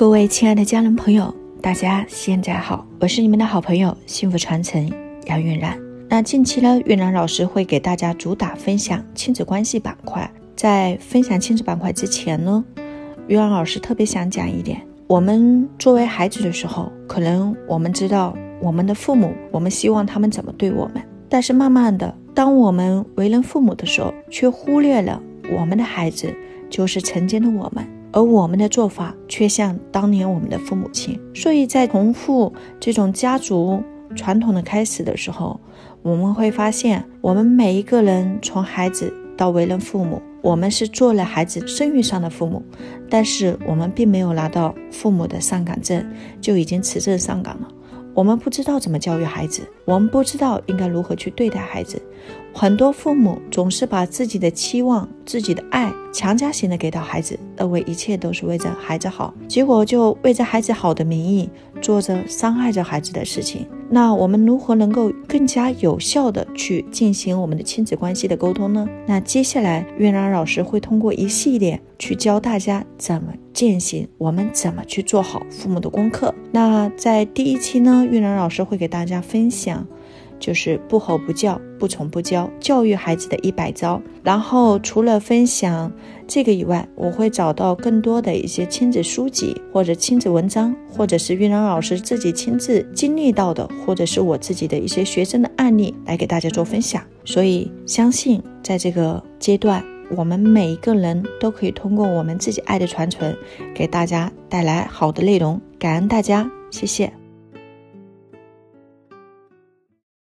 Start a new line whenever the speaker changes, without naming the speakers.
各位亲爱的家人朋友，大家现在好，我是你们的好朋友幸福传承杨韵然。那近期呢，韵然老师会给大家主打分享亲子关系板块。在分享亲子板块之前呢，韵然老师特别想讲一点：我们作为孩子的时候，可能我们知道我们的父母，我们希望他们怎么对我们，但是慢慢的，当我们为人父母的时候，却忽略了我们的孩子就是曾经的我们。而我们的做法却像当年我们的父母亲，所以在重复这种家族传统的开始的时候，我们会发现，我们每一个人从孩子到为人父母，我们是做了孩子生育上的父母，但是我们并没有拿到父母的上岗证，就已经持证上岗了。我们不知道怎么教育孩子，我们不知道应该如何去对待孩子。很多父母总是把自己的期望、自己的爱强加型的给到孩子，认为一切都是为着孩子好，结果就为着孩子好的名义做着伤害着孩子的事情。那我们如何能够更加有效的去进行我们的亲子关系的沟通呢？那接下来月亮老师会通过一系列去教大家怎么践行，我们怎么去做好父母的功课。那在第一期呢，月亮老师会给大家分享。就是不吼不叫、不宠不教，教育孩子的一百招。然后除了分享这个以外，我会找到更多的一些亲子书籍，或者亲子文章，或者是玉兰老师自己亲自经历到的，或者是我自己的一些学生的案例来给大家做分享。所以相信在这个阶段，我们每一个人都可以通过我们自己爱的传承，给大家带来好的内容。感恩大家，谢谢。